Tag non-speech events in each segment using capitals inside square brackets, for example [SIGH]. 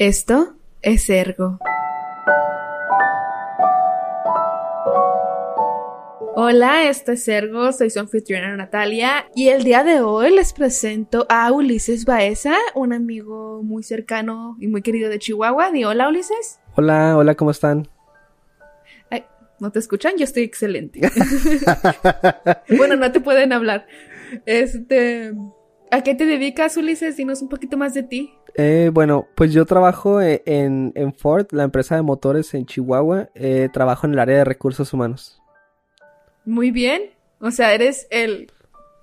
Esto es Ergo. Hola, esto es Ergo, soy su anfitriona Natalia y el día de hoy les presento a Ulises Baeza, un amigo muy cercano y muy querido de Chihuahua. Di hola, Ulises. Hola, hola, ¿cómo están? Ay, ¿No te escuchan? Yo estoy excelente. [LAUGHS] bueno, no te pueden hablar. Este, ¿a qué te dedicas, Ulises? Dinos un poquito más de ti. Eh, bueno, pues yo trabajo e, en, en, Ford, la empresa de motores en Chihuahua. Eh, trabajo en el área de recursos humanos. Muy bien. O sea, eres el...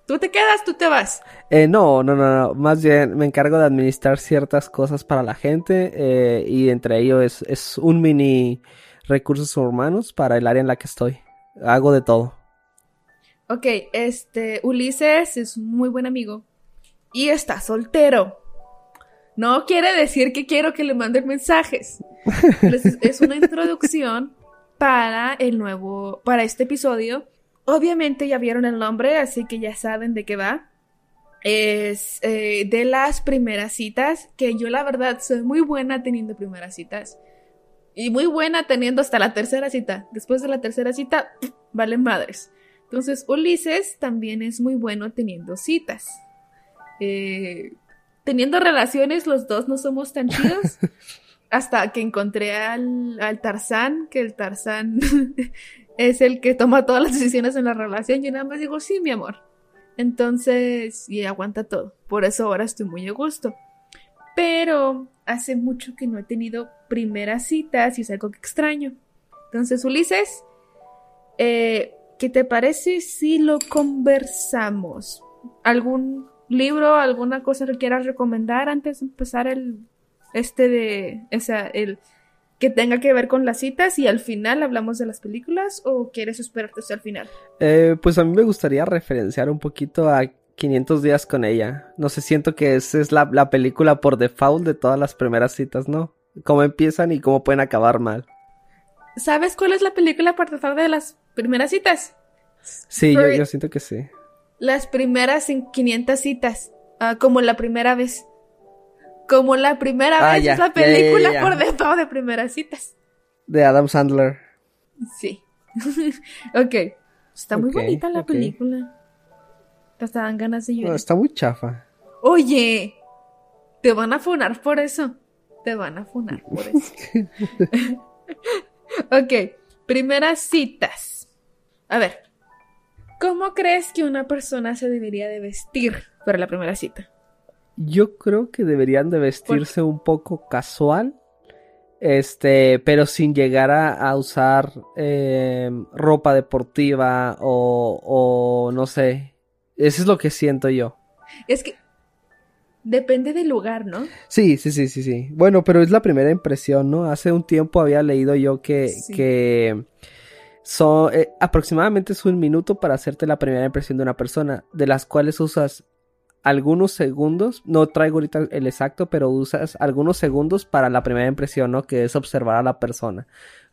¿Tú te quedas, tú te vas? Eh, no, no, no, no. Más bien me encargo de administrar ciertas cosas para la gente y entre ellos es, es un mini recursos humanos para el área en la que estoy. Hago de todo. Ok, este, Ulises es un muy buen amigo y está soltero. No quiere decir que quiero que le manden mensajes. [LAUGHS] es una introducción para el nuevo, para este episodio. Obviamente ya vieron el nombre, así que ya saben de qué va. Es eh, de las primeras citas, que yo la verdad soy muy buena teniendo primeras citas. Y muy buena teniendo hasta la tercera cita. Después de la tercera cita, valen madres. Entonces, Ulises también es muy bueno teniendo citas. Eh, teniendo relaciones, los dos no somos tan chidos. [LAUGHS] hasta que encontré al, al Tarzán, que el Tarzán [LAUGHS] es el que toma todas las decisiones en la relación. Yo nada más digo, sí, mi amor. Entonces, y aguanta todo. Por eso ahora estoy muy a gusto. Pero hace mucho que no he tenido primeras citas y es algo que extraño. Entonces, Ulises, eh, ¿qué te parece si lo conversamos? ¿Algún libro, alguna cosa que quieras recomendar antes de empezar el este de, o sea, el que tenga que ver con las citas y al final hablamos de las películas o quieres esperarte hasta el final? Eh, pues a mí me gustaría referenciar un poquito a 500 días con ella. No sé, siento que esa es la, la película por default de todas las primeras citas, ¿no? Cómo empiezan y cómo pueden acabar mal. ¿Sabes cuál es la película por default de las primeras citas? Sí, yo, yo, siento que sí. Las primeras en 500 citas, uh, como la primera vez. Como la primera ah, vez es la película por debajo de primeras citas. De Adam Sandler. Sí. [LAUGHS] ok. Está muy bonita la película. Te dan ganas de llorar. está muy chafa. Oye, te van a funar por eso. Te van a funar por eso. [LAUGHS] [LAUGHS] ok, primeras citas. A ver, ¿cómo crees que una persona se debería de vestir para la primera cita? Yo creo que deberían de vestirse un poco casual. Este, pero sin llegar a, usar eh, ropa deportiva o, o no sé. Eso es lo que siento yo. Es que Depende del lugar, ¿no? Sí, sí, sí, sí, sí. Bueno, pero es la primera impresión, ¿no? Hace un tiempo había leído yo que, que son eh, aproximadamente es un minuto para hacerte la primera impresión de una persona, de las cuales usas algunos segundos, no traigo ahorita el exacto, pero usas algunos segundos para la primera impresión, ¿no? Que es observar a la persona.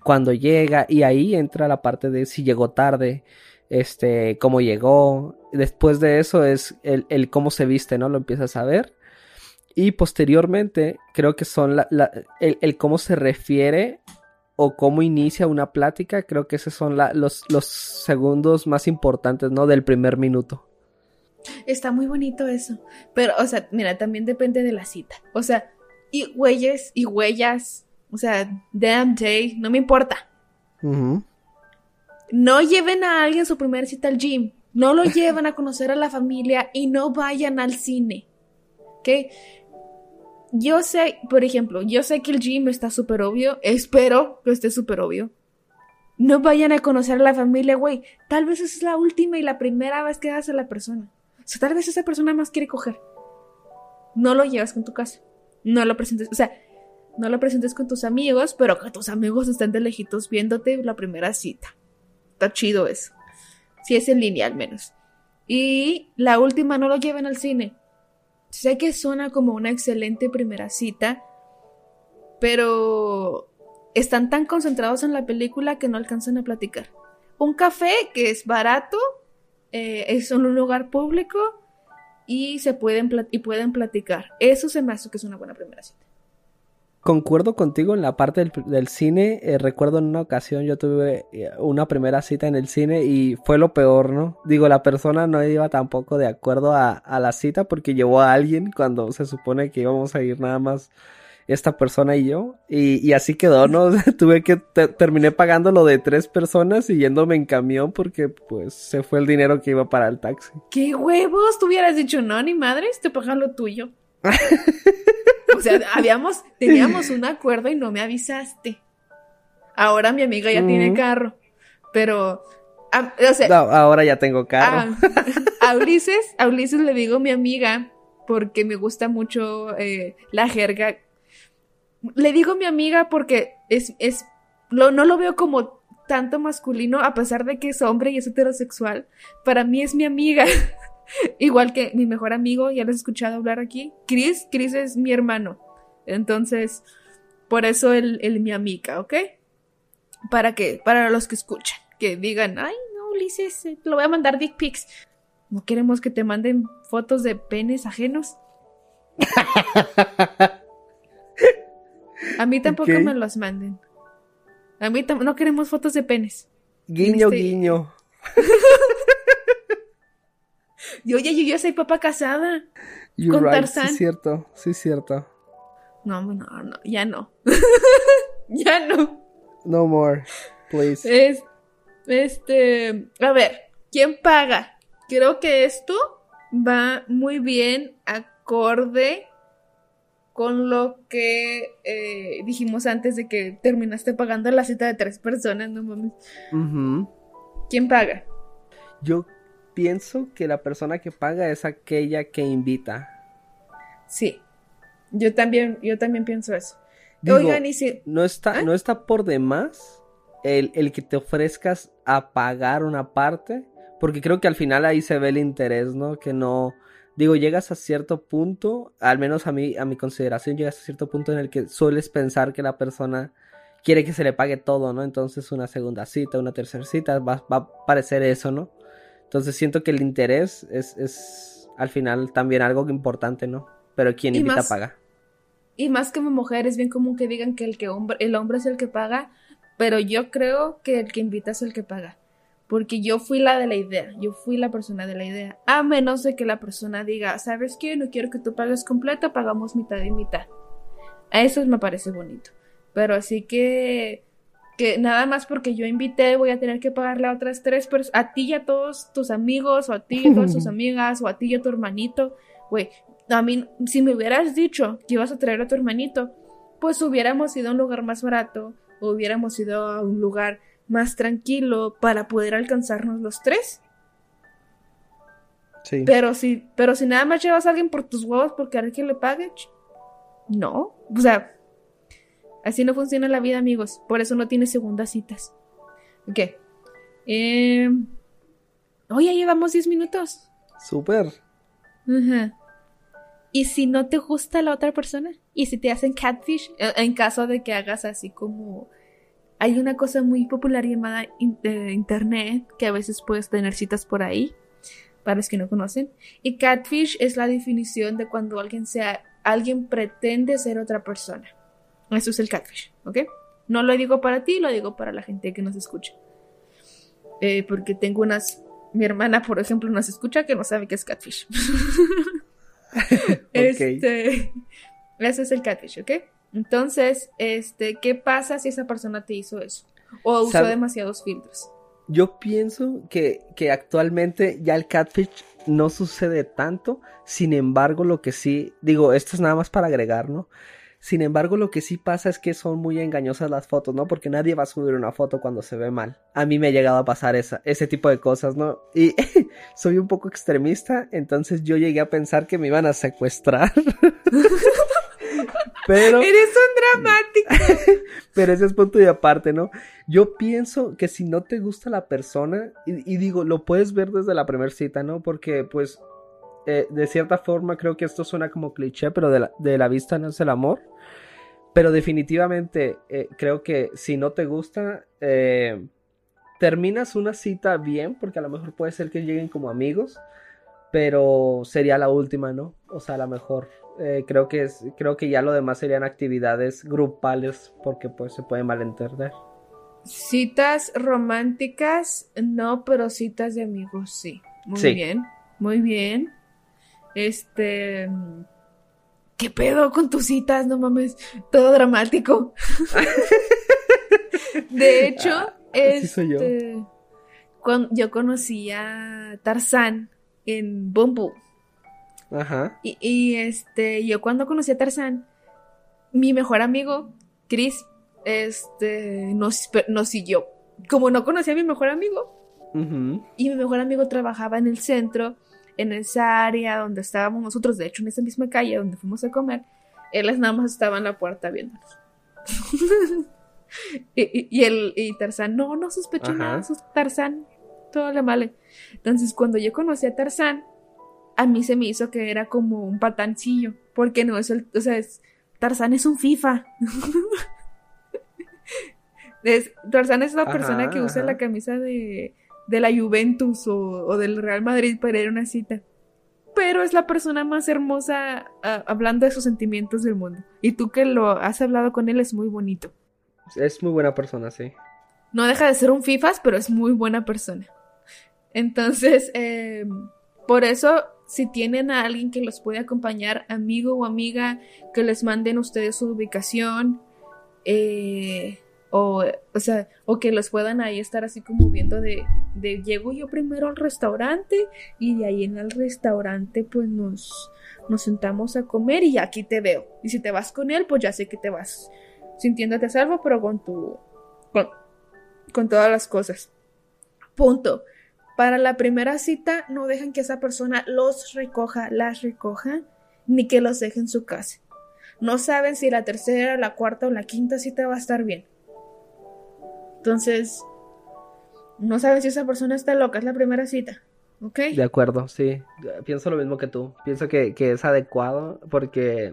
Cuando llega y ahí entra la parte de si llegó tarde, este, cómo llegó. Después de eso es el, el cómo se viste, ¿no? Lo empiezas a ver. Y posteriormente creo que son la, el, el, cómo se refiere o cómo inicia una plática. Creo que esos son la, los, los segundos más importantes, ¿no? Del primer minuto. Está muy bonito eso. Pero, o sea, mira, también depende de la cita. O sea, y güeyes y huellas. O sea, damn day, no me importa. No lleven a alguien su primera cita al gym. No lo lleven a conocer a la familia y no vayan al cine. ¿Ok? Yo sé, por ejemplo, yo sé que el gym está súper obvio. Espero que esté súper obvio. No vayan a conocer a la familia, güey. Tal vez es la última y la primera vez que hace a la persona. O sea, tal vez esa persona más quiere coger. No lo llevas con tu casa. No lo presentes, o sea, no lo presentes con tus amigos, pero que tus amigos estén de lejitos viéndote la primera cita. Está chido eso. Si es en línea al menos. Y la última, no lo lleven al cine. Sé que suena como una excelente primera cita, pero están tan concentrados en la película que no alcanzan a platicar. Un café que es barato eh, es un lugar público y se pueden, y pueden platicar. Eso se me hace que es una buena primera cita. Concuerdo contigo en la parte del, cine. Eh, recuerdo en una ocasión yo tuve eh, una primera cita en el cine y fue lo peor, ¿no? Digo, la persona no iba tampoco de acuerdo a, la cita porque llevó a alguien cuando se supone que íbamos a ir nada más esta persona y yo. Y, así quedó, ¿no? [LAUGHS] tuve que, terminé pagando lo de tres personas y yéndome en camión porque pues se fue el dinero que iba para el taxi. ¿Qué huevos? Tú hubieras dicho, no, ni madres, te pagan lo tuyo. [LAUGHS] O sea, habíamos, teníamos un acuerdo y no me avisaste. Ahora mi amiga ya tiene carro. Pero, o sea. ahora ya tengo carro. A, Ulises, a Ulises le digo mi amiga porque me gusta mucho eh, la jerga. Le digo mi amiga porque es, es, lo, no lo veo como tanto masculino, a pesar de que es hombre y es heterosexual. Para mí es mi amiga. [LAUGHS] [LAUGHS] Igual que mi mejor amigo, ya lo has escuchado hablar aquí. Chris, Chris es mi hermano. Entonces, por eso el, el mi amiga, ¿ok? Para que, para los que escuchan, que digan, ay, no, Ulises, te lo voy a mandar dick pics. No queremos que te manden fotos de penes ajenos. [LAUGHS] A mí tampoco me los manden. A mí no queremos fotos de penes. Guiño, este guiño. [LAUGHS] Y oye, yo ya soy papá casada. con Tarzán. Sí, cierto, sí, cierto. No, no, no, ya no. [LAUGHS] ya no. No more, please. Es, este, a ver, ¿quién paga? Creo que esto va muy bien acorde con lo que eh, dijimos antes de que terminaste pagando la cita de tres personas, no mames. ¿Quién paga? Yo pienso que la persona que paga es aquella que invita. Sí. Yo también, yo también pienso eso. Oigan, y si... No está, ¿Ah? no está por demás el, el, que te ofrezcas a pagar una parte, porque creo que al final ahí se ve el interés, ¿no? Que no, digo, llegas a cierto punto, al menos a mí, a mi consideración, llegas a cierto punto en el que sueles pensar que la persona quiere que se le pague todo, ¿no? Entonces una segunda cita, una tercera cita, va, va a parecer eso, ¿no? Entonces siento que el interés es, es al final también algo importante, ¿no? Pero quien invita paga. Y más como mujer es bien común que digan que el, que hombre, el hombre es el que paga, pero yo creo que el que invita es el que paga. Porque yo fui la de la idea, yo fui la persona de la idea. A menos de que la persona diga, ¿sabes qué? No quiero que tú pagues completo, pagamos mitad y mitad. A eso me parece bonito. Pero así que que nada más porque yo invité voy a tener que pagarle a otras tres personas, a ti y a todos tus amigos, o a ti y a todas tus [LAUGHS] amigas, o a ti y a tu hermanito. Güey, a mí, si me hubieras dicho que ibas a traer a tu hermanito, pues hubiéramos ido a un lugar más barato, o hubiéramos ido a un lugar más tranquilo para poder alcanzarnos los tres. Sí. Pero si, pero si nada más llevas a alguien por tus huevos porque a que le pague, no. O sea, Así no funciona la vida, amigos. Por eso no tiene segundas citas. Ok. Eh... Oh, ya llevamos 10 minutos. Súper. Ajá. ¿Y si no te gusta la otra persona? ¿Y si te hacen catfish? Eh, en caso de que hagas así como... Hay una cosa muy popular llamada internet, que a veces puedes tener citas por ahí, para los que no conocen. Y catfish es la definición de cuando alguien sea... Alguien pretende ser otra persona. Eso es el catfish, ¿ok? No lo digo para ti, lo digo para la gente que nos escucha. Eh, porque tengo unas. Mi hermana, por ejemplo, nos escucha que no sabe qué es catfish. [LAUGHS] Este. Ese es el catfish, ¿ok? Entonces, este, ¿qué pasa si esa persona te hizo eso? O usó demasiados filtros. Yo pienso que, que actualmente ya el catfish no sucede tanto. Sin embargo, lo que sí, digo, esto es nada más para agregar, ¿no? Sin embargo, lo que sí pasa es que son muy engañosas las fotos, ¿no? Porque nadie va a subir una foto cuando se ve mal. A mí me ha llegado a pasar esa, ese tipo de cosas, ¿no? Y [LAUGHS] soy un poco extremista, entonces yo llegué a pensar que me iban a secuestrar. [LAUGHS] Pero. Eres un dramático. [LAUGHS] pero ese es punto y aparte, ¿no? Yo pienso que si no te gusta la persona, y, y digo, lo puedes ver desde la primera cita, ¿no? Porque, pues, eh, de cierta forma creo que esto suena como cliché, pero de la, de la vista no es el amor. Pero definitivamente eh, creo que si no te gusta, eh, terminas una cita bien, porque a lo mejor puede ser que lleguen como amigos, pero sería la última, ¿no? O sea, la mejor. Eh, creo que es, creo que ya lo demás serían actividades grupales porque pues se puede malentender. Citas románticas, no, pero citas de amigos, sí. Muy bien, muy bien. Este. ¿Qué pedo con tus citas? No mames, todo dramático. [LAUGHS] de hecho, es este, yo. Cuando yo conocí a Tarzán en Bumble. Ajá. Y, y, este, yo cuando conocí a Tarzán, mi mejor amigo, Chris, este, nos, nos siguió. Como no conocía a mi mejor amigo, y mi mejor amigo trabajaba en el centro, en esa área donde estábamos nosotros, de hecho en esa misma calle donde fuimos a comer, él nada más estaba en la puerta viéndonos. [LAUGHS] y, y, el y Tarzán, no, no sospecho nada, Tarzán, todo le vale. Entonces cuando yo conocí a Tarzán, a mí se me hizo que era como un patancillo, porque no es el, o sea, es, Tarzán es un FIFA. [LAUGHS] es, Tarzán es la persona que usa la camisa de, de la Juventus o, del Real Madrid para ir a una cita. Pero es la persona más hermosa hablando de sus sentimientos del mundo. Y tú que lo has hablado con él es muy bonito. Es muy buena persona, sí. No deja de ser un FIFAs, pero es muy buena persona. Entonces, em, por eso, si tienen a alguien que los puede acompañar, amigo o amiga, que les manden ustedes su ubicación, eh, o, o sea, o que los puedan ahí estar así como viendo de, de llego yo primero al restaurante y de ahí en el restaurante pues nos, nos sentamos a comer y aquí te veo. Y si te vas con él, pues ya sé que te vas sintiéndote a salvo, pero con tu, con, con todas las cosas. Punto. Para la primera cita, no dejen que esa persona los recoja, las recoja, ni que los deje en su casa. No saben si la tercera, la cuarta o la quinta cita va a estar bien. Entonces, no sabes si esa persona está loca, es la primera cita. ¿Ok? De acuerdo, sí. Pienso lo mismo que tú. Pienso que, es adecuado porque,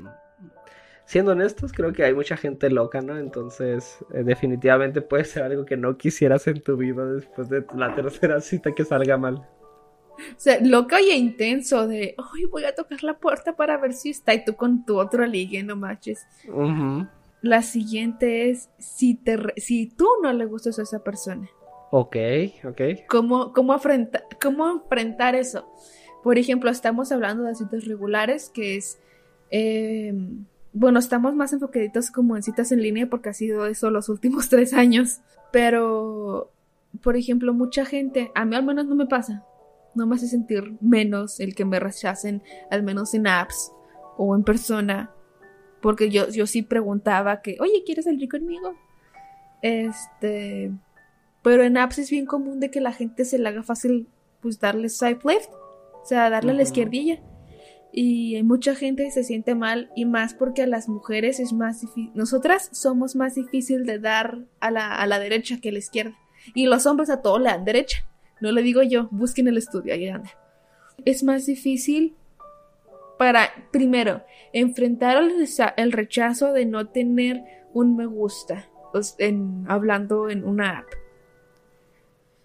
siendo honestos, creo que hay mucha gente loca, ¿no? Entonces, eh, definitivamente puede ser algo que no quisieras en tu vida después de la tercera cita que salga mal. O sea, loca y intenso de, ay, voy a tocar la puerta para ver si está y tú con tu otro ligue, no manches. La siguiente es si, te si tú no le gustas a esa persona. Ok, ok. ¿Cómo, cómo, ¿Cómo enfrentar eso? Por ejemplo, estamos hablando de citas regulares, que es... Em, bueno, estamos más enfocaditos como en citas en línea porque ha sido eso los últimos [LAUGHS] tres años. Pero, por ejemplo, mucha gente, a mí al menos no me pasa, no me hace sentir menos el que me rechacen, al menos en apps o en persona. Porque yo, yo sí preguntaba que, oye, ¿quieres salir conmigo? Este. Pero en apps es bien común de que la gente se le haga fácil, pues, darle swipe left. O sea, darle a la izquierdilla. Y mucha gente se siente mal, y más porque a las mujeres es más difícil. Nosotras somos más difícil de dar a la, a la derecha que a la izquierda. Y los hombres a todo dan derecha. No le digo yo, busquen el estudio, ahí anda. Es más difícil para, primero, enfrentar el, rechazo de no tener un me gusta en, hablando en una app.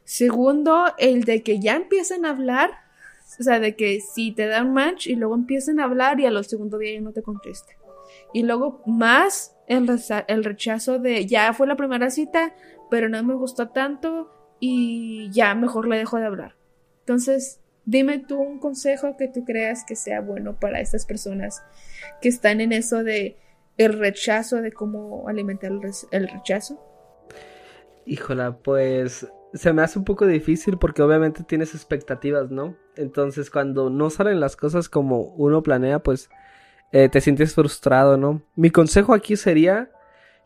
Segundo, el de que ya empiezan a hablar, o sea, de que si te dan match y luego empiezan a hablar y a los segundos días ya no te contesta. Y luego más el, el rechazo de ya fue la primera cita, pero no me gustó tanto y ya mejor le dejo de hablar. Entonces, Dime tú un consejo que tú creas que sea bueno para estas personas que están en eso de el rechazo, de cómo alimentar el, rechazo. Híjola, pues se me hace un poco difícil porque obviamente tienes expectativas, ¿no? Entonces cuando no salen las cosas como uno planea, pues eh, te sientes frustrado, ¿no? Mi consejo aquí sería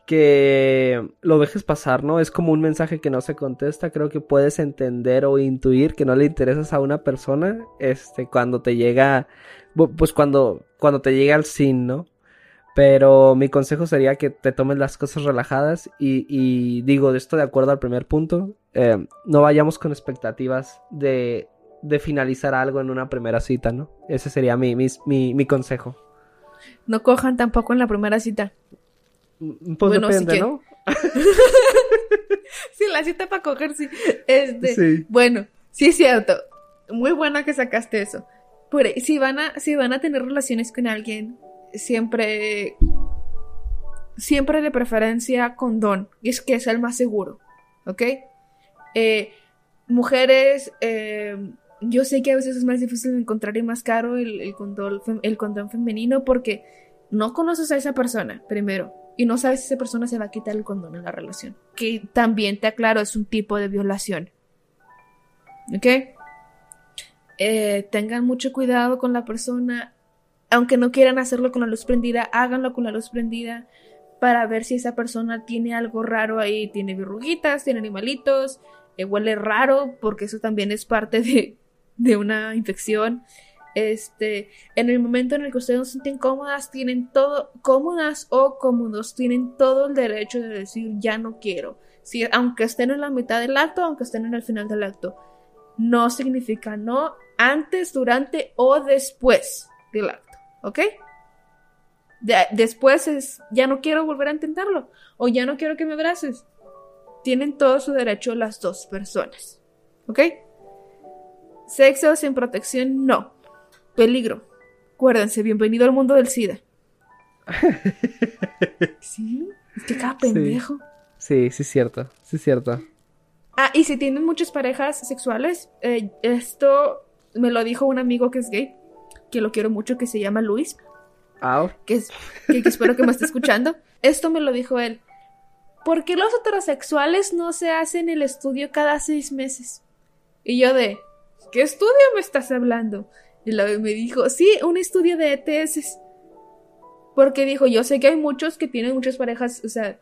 que lo dejes pasar, ¿no? Es como un mensaje que no se contesta, creo que puedes entender o intuir que no le interesas a una persona, este, cuando te llega, pues cuando, cuando te llega el sin, ¿no? Pero mi consejo sería que te tomes las cosas relajadas y, y digo, esto de acuerdo al primer punto, eh, no vayamos con expectativas de, de finalizar algo en una primera cita, ¿no? Ese sería mi, mi, mi consejo. No cojan tampoco en la primera cita. Mm, pues bueno, depende, ¿no? [LAUGHS] sí, la cita para coger, sí. Este, Bueno, sí es cierto. Muy buena que sacaste eso. si van a, si van a tener relaciones con alguien, siempre, siempre de preferencia condón, es que es el más seguro, ¿ok? Eh, mujeres, eh, yo sé que a veces es más difícil encontrar y más caro el, condón, el condón femenino porque no conoces a esa persona, primero, y no sabes si esa persona se va a quitar el condón en la relación. Que también te aclaro, es un tipo de violación. ¿Ok? Eh, tengan mucho cuidado con la persona. Aunque no quieran hacerlo con la luz prendida, háganlo con la luz prendida para ver si esa persona tiene algo raro ahí. Tiene verruguitas, tiene animalitos, eh, huele raro, porque eso también es parte de, de una infección. Este, en el momento en el que ustedes no se sienten cómodas, tienen todo, cómodas o cómodos, tienen todo el derecho de decir ya no quiero. Si, aunque estén en la mitad del acto, aunque estén en el final del acto. No significa no antes, durante o después del acto. ¿Ok? después es ya no quiero volver a intentarlo. O ya no quiero que me abraces. Tienen todo su derecho las dos personas. ¿Ok? Sexo sin protección, no. Peligro. Acuérdense, bienvenido al mundo del SIDA. [LAUGHS] sí, es que cada pendejo. Sí, sí, es cierto, sí es cierto. Ah, y si tienen muchas parejas sexuales, eh, esto me lo dijo un amigo que es gay, que lo quiero mucho, que se llama Luis. Ah. Que, es, que, espero que me esté escuchando. Esto me lo dijo él. ¿Por qué los heterosexuales no se hacen el estudio cada seis meses? Y yo de, ¿qué estudio me estás hablando? Y luego me dijo, sí, un estudio de ETS. Porque dijo, yo sé que hay muchos que tienen muchas parejas, o sea,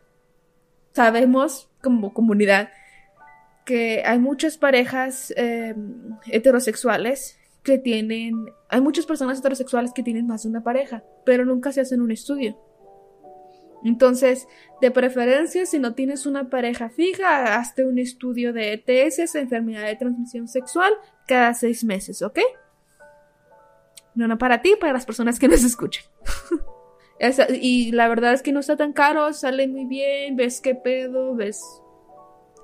sabemos como comunidad que hay muchas parejas em, heterosexuales que tienen, hay muchas personas heterosexuales que tienen más de una pareja, pero nunca se hacen un estudio. Entonces, de preferencia, si no tienes una pareja fija, hazte un estudio de ETS, enfermedad de transmisión sexual, cada seis meses, ¿ok? No, no para ti, para las personas que nos escuchan. [LAUGHS] y la verdad es que no está tan caro, sale muy bien, ves qué pedo, ves.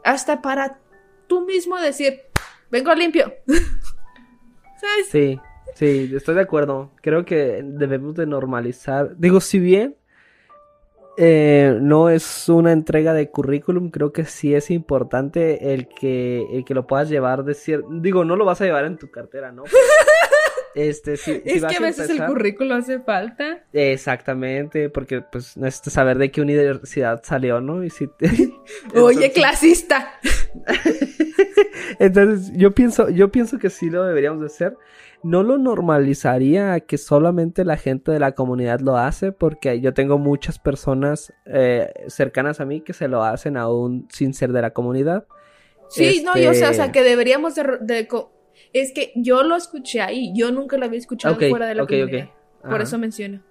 Hasta para tú mismo decir, vengo limpio. [LAUGHS] ¿Sabes? Sí, sí, estoy de acuerdo. Creo que debemos de normalizar. Digo, si bien eh, no es una entrega de currículum, creo que sí es importante el que, el que lo puedas llevar de cierto... Digo, no lo vas a llevar en tu cartera, ¿no? [LAUGHS] Este, si, es que a veces el currículo hace falta. Exactamente, porque pues necesitas saber de qué universidad salió, ¿no? Y si [LAUGHS] Oye, clasista. [LAUGHS] Entonces, yo pienso, yo pienso que sí lo deberíamos de hacer. No lo normalizaría que solamente la gente de la comunidad lo hace, porque yo tengo muchas personas eh, cercanas a mí que se lo hacen aún sin ser de la comunidad. Sí, no, yo sé, o sea, este que deberíamos de es que yo lo escuché ahí, yo nunca lo había escuchado fuera de la comunidad. Por eso menciono.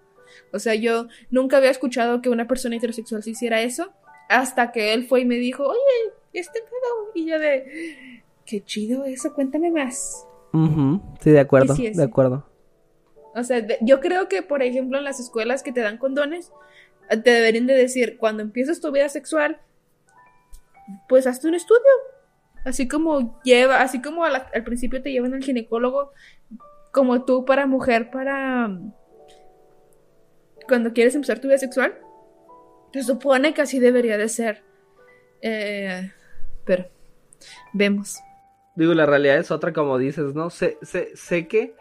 O sea, yo nunca había escuchado que una persona heterosexual se hiciera eso hasta que él fue y me dijo, oye, este pedo. Y yo de, qué chido eso, cuéntame más. Sí, de acuerdo, de acuerdo. O sea, yo creo que, por ejemplo, en las escuelas que te dan condones, te deberían de decir, cuando empiezas tu vida sexual, pues hazte un estudio. Así como lleva, así como al, principio te llevan al ginecólogo, como tú para mujer, para cuando quieres empezar tu vida sexual. Se supone que así debería de ser. Eh, pero vemos. Digo, la realidad es otra, como dices, ¿no? Sé, sé, sé que,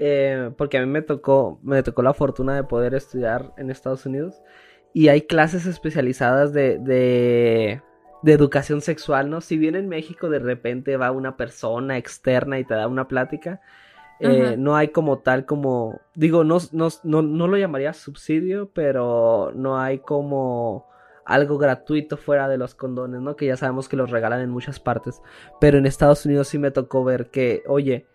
eh, porque a mí me tocó, me tocó la fortuna de poder estudiar en Estados Unidos y hay clases especializadas de de educación sexual, ¿no? Si bien en México de repente va una persona externa y te da una plática, eh, no hay como tal como, digo, no, no, no, lo llamaría subsidio, pero no hay como algo gratuito fuera de los condones, ¿no? Que ya sabemos que los regalan en muchas partes, pero en Estados Unidos sí me tocó ver que, oye,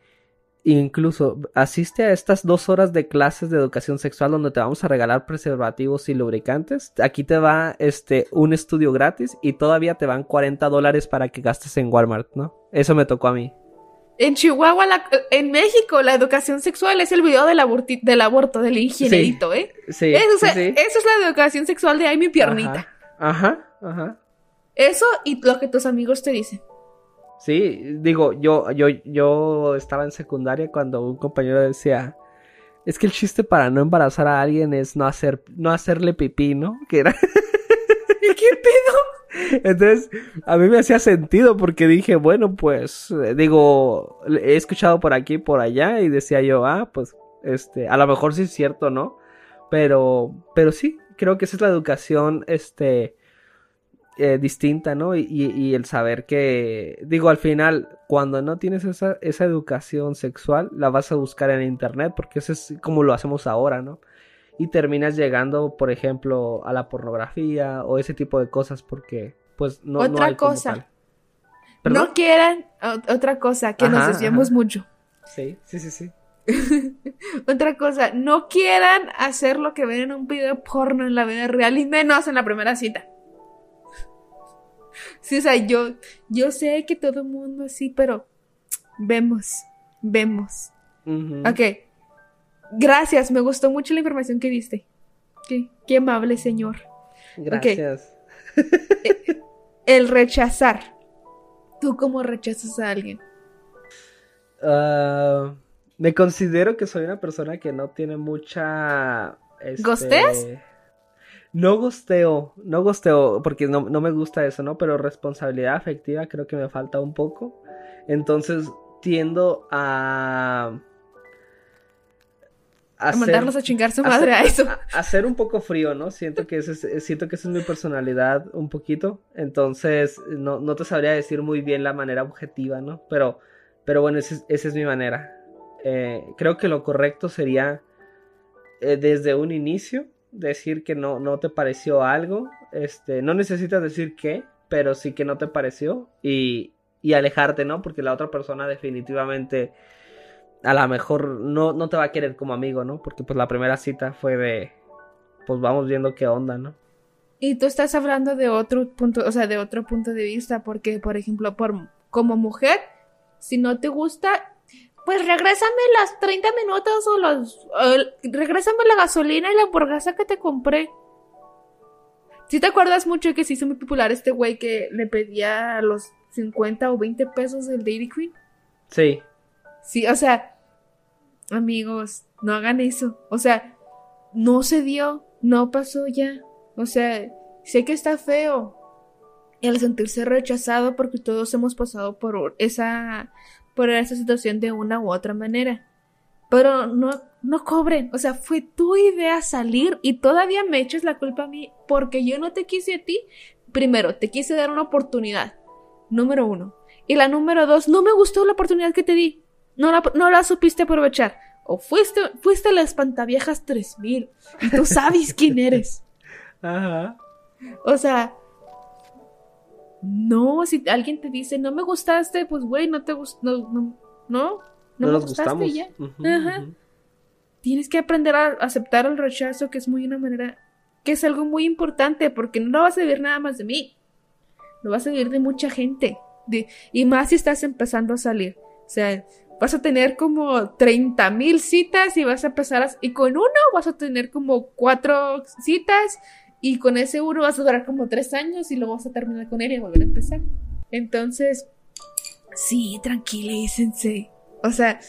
Incluso asiste a estas dos horas de clases de educación sexual donde te vamos a regalar preservativos y lubricantes. Aquí te va este un estudio gratis y todavía te van 40 dólares para que gastes en Walmart, ¿no? Eso me tocó a mí. En Chihuahua, en México, la educación sexual es el video del, del aborto, del ingenierito, ¿eh? Sí, eso, sí, Eso es la educación sexual de ay mi piernita. Ajá, ajá, ajá. Eso y lo que tus amigos te dicen. Sí, digo, yo, yo, yo estaba en secundaria cuando un compañero decía, es que el chiste para no embarazar a alguien es no hacer, no hacerle pipí, ¿no? Que era. [LAUGHS] ¿Qué pedo? Entonces, a mí me hacía sentido porque dije, bueno, pues, eh, digo, he escuchado por aquí y por allá y decía yo, ah, pues, este, a lo mejor sí es cierto, ¿no? Pero, pero sí, creo que esa es la educación, este, eh, distinta, ¿no? Y, y, el saber que, digo, al final, cuando no tienes esa, esa educación sexual, la vas a buscar en internet, porque eso es como lo hacemos ahora, ¿no? Y terminas llegando, por ejemplo, a la pornografía o ese tipo de cosas, porque, pues, no, otra no hay cosa. No quieran, otra cosa, que nos desviamos mucho. Sí, sí, sí, sí. [LAUGHS] Otra cosa, no quieran hacer lo que ven en un video porno en la vida real y menos en la primera cita. Sí, o sea, yo, yo sé que todo el mundo así, pero vemos, vemos. Ok. Gracias, me gustó mucho la información que diste. Qué, qué amable señor. Gracias. Eh, el rechazar. ¿Tú cómo rechazas a alguien? Uh, me considero que soy una persona que no tiene mucha... Este... ¿Gostes? No gosteo, no gosteo, porque no, me gusta eso, ¿no? Pero responsabilidad afectiva creo que me falta un poco. Entonces tiendo a... A, mandarlos a chingar su madre a, eso. A, ser un poco frío, ¿no? Siento que, ese, siento que esa es mi personalidad un poquito. Entonces, no, no te sabría decir muy bien la manera objetiva, ¿no? Pero, pero bueno, esa es mi manera. Eh, creo que lo correcto sería eh, desde un inicio decir que no, no te pareció algo. Este, no necesitas decir qué, pero sí que no te pareció. Y, y alejarte, ¿no? Porque la otra persona definitivamente a lo mejor no, no te va a querer como amigo, ¿no? Porque pues la primera cita fue de, pues vamos viendo qué onda, ¿no? Y tú estás hablando de otro punto, o sea, de otro punto de vista, porque, por ejemplo, por, como mujer, si no te gusta, pues regrésame las 30 minutos o los... regrésame la gasolina y la hamburguesa que te compré. Si te acuerdas mucho que se hizo muy popular este güey que le pedía los 50 o 20 pesos del Dairy Queen? Sí. Sí, o sea, amigos, no hagan eso. O sea, no se dio, no pasó ya. O sea, sé que está feo el sentirse rechazado porque todos hemos pasado por esa por esa situación de una u otra manera. Pero no, no cobren. O sea, fue tu idea salir y todavía me echas la culpa a mí porque yo no te quise a ti. Primero, te quise dar una oportunidad. Número uno. Y la número dos, no me gustó la oportunidad que te di. No la, no la supiste aprovechar. O fuiste, fuiste a la espantaviejas 3000 y tú sabes quién eres. [LAUGHS] Ajá. O sea, no, si alguien te dice, no me gustaste, pues güey, no te gustó, no, no, no, no, me gustaste ya. Ajá. Tienes que aprender a aceptar el rechazo, que es muy una manera, que es algo muy importante, porque no vas a vivir nada más de mí, lo vas a vivir de mucha gente, de, y más si estás empezando a salir. O sea, vas a tener como 30 mil citas y vas a empezar a, y con uno vas a tener como cuatro citas y con ese uno vas a durar como tres años y luego vas a terminar con él y volver a empezar. Entonces, sí, tranquilícense. O sea,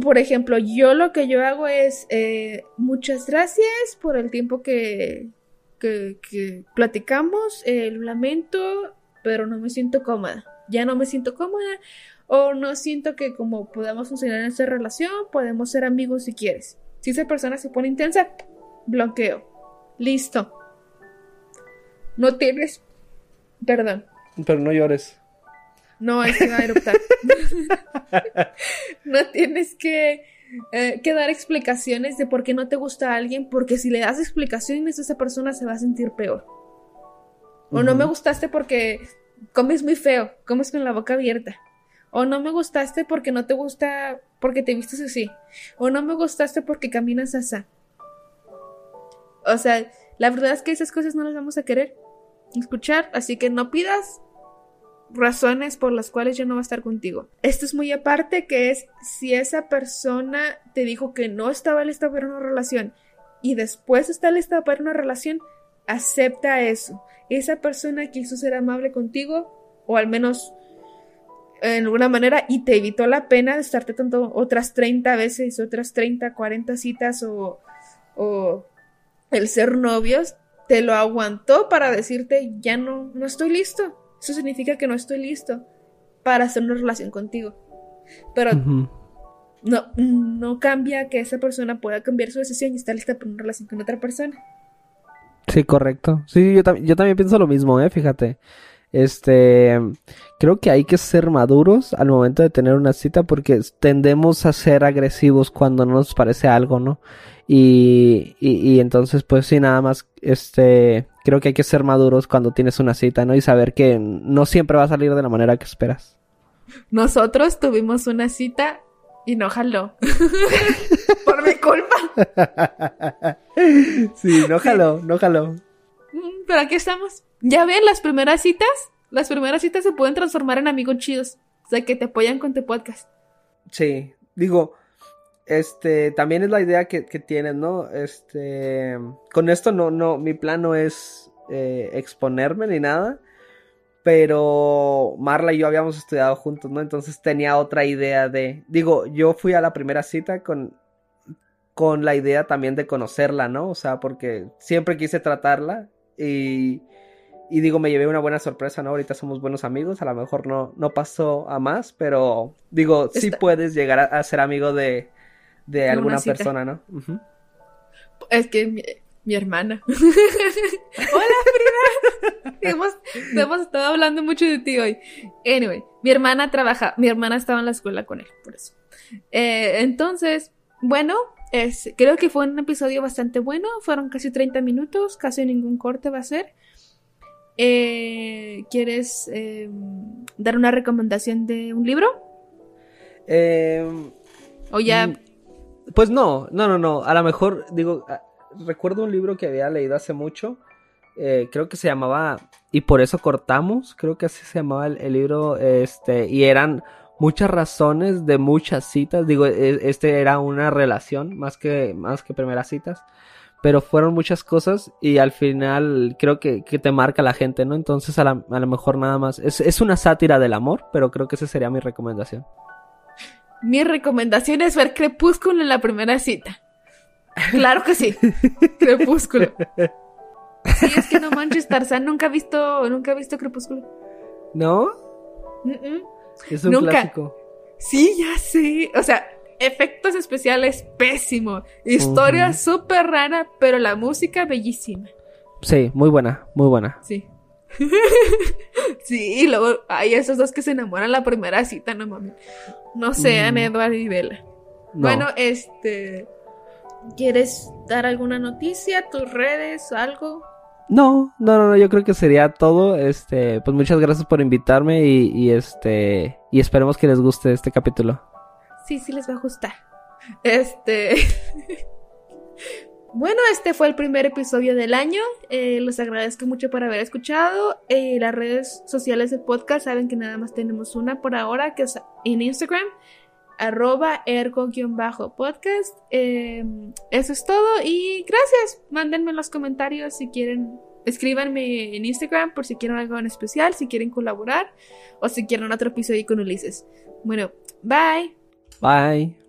por ejemplo, yo lo que yo hago es, eh, muchas gracias por el tiempo que, que, platicamos, eh, lo lamento, pero no me siento cómoda. Ya no me siento cómoda o no siento que como podamos funcionar en esta relación, podemos ser amigos si quieres. Si esa persona se pone intensa, bloqueo. Listo. No tienes. Perdón. Pero no llores. No, es que va a eruptar. [LAUGHS] no tienes que, eh, que, dar explicaciones de por qué no te gusta a alguien, porque si le das explicaciones, esa persona se va a sentir peor. O no me gustaste porque comes muy feo, comes con la boca abierta. O no me gustaste porque no te gusta, porque te vistes así. O no me gustaste porque caminas así. O sea, la verdad es que esas cosas no las vamos a querer escuchar, así que no pidas razones por las cuales yo no va a estar contigo. Esto es muy aparte que es si esa persona te dijo que no estaba lista para una relación y después está lista para una relación, acepta eso. Esa persona quiso ser amable contigo o al menos en alguna manera y te evitó la pena de estarte tanto otras 30 veces, otras 30, 40 citas o el ser novios, te lo aguantó para decirte, ya no, no estoy listo. Eso significa que no estoy listo para hacer una relación contigo. Pero no, no cambia que esa persona pueda cambiar su decisión y estar lista para una relación con otra persona. Sí, correcto. Sí, yo, yo también pienso lo mismo, ¿eh? Fíjate. Este, creo que hay que ser maduros al momento de tener una cita porque tendemos a ser agresivos cuando no nos parece algo, ¿no? Y, y, entonces, pues sí, nada más, este, creo que hay que ser maduros cuando tienes una cita, ¿no? Y saber que no siempre va a salir de la manera que esperas. Nosotros tuvimos una cita y no jaló. [LAUGHS] Por mi culpa. [LAUGHS] sí, no jaló, no jaló. Mm, pero aquí estamos. Ya ven, las primeras citas, las primeras citas se pueden transformar en amigos chidos. O sea, que te apoyan con tu podcast. Sí, digo, este, también es la idea que, que tienes, ¿no? Este, con esto no, no, mi plan no es eh, exponerme ni nada, pero Marla y yo habíamos estudiado juntos, ¿no? Entonces tenía otra idea de, digo, yo fui a la primera cita con, con la idea también de conocerla, ¿no? O sea, porque siempre quise tratarla y, y digo, me llevé una buena sorpresa, ¿no? Ahorita somos buenos amigos, a lo mejor no, no pasó a más, pero digo, sí puedes llegar a ser amigo de de alguna persona, ¿no? Es que mi, hermana. [LAUGHS] Hola, Frida. [LAUGHS] hemos, hemos estado hablando mucho de ti hoy. Anyway, mi hermana trabaja, mi hermana estaba en la escuela con él, por eso. Eh, entonces, bueno, es, creo que fue un episodio bastante bueno. Fueron casi 30 minutos, casi ningún corte va a ser. Eh, ¿Quieres em, dar una recomendación de un libro? Em, o ya mm, pues no, no, no, no. A lo mejor, digo, ah, recuerdo un libro que había leído hace mucho. Eh, creo que se llamaba Y por eso cortamos. Creo que así se llamaba el, libro. Este, y eran muchas razones de muchas citas. Digo, e, este era una relación más que, más que primeras citas. Pero fueron muchas cosas y al final creo que, que te marca la gente, ¿no? Entonces a, a lo mejor nada más. Es, es una sátira del amor, pero creo que esa sería mi recomendación. Mi recomendación es ver Crepúsculo en la primera cita. Claro que sí. [LAUGHS] Crepúsculo. Sí, es que no manches, Tarzán nunca ha visto, nunca ha visto Crepúsculo. ¿No? Es un clásico. Sí, ya sé. O sea, efectos especiales pésimo. Historia súper rara, pero la música bellísima. Sí, muy buena, muy buena. Sí. [LAUGHS] sí, y luego hay esos dos que se enamoran la primera cita, no mames. No sean mm. Edward y Bella. Bueno, este. ¿Quieres dar alguna noticia, tus redes, algo? No, no, no, yo creo que sería todo. Este, pues muchas gracias por invitarme y, y este, y esperemos que les guste este capítulo. Sí, sí les va a gustar. Este. [LAUGHS] Bueno, este fue el primer episodio del año. Eh, los agradezco mucho por haber escuchado. Eh, las redes sociales del podcast saben que nada más tenemos una por ahora, que es en Instagram, arroba. Eh, eso es todo y gracias. Mándenme los comentarios si quieren. Escríbanme en Instagram por si quieren algo en especial, si quieren colaborar o si quieren otro episodio con Ulises. Bueno, bye. Bye.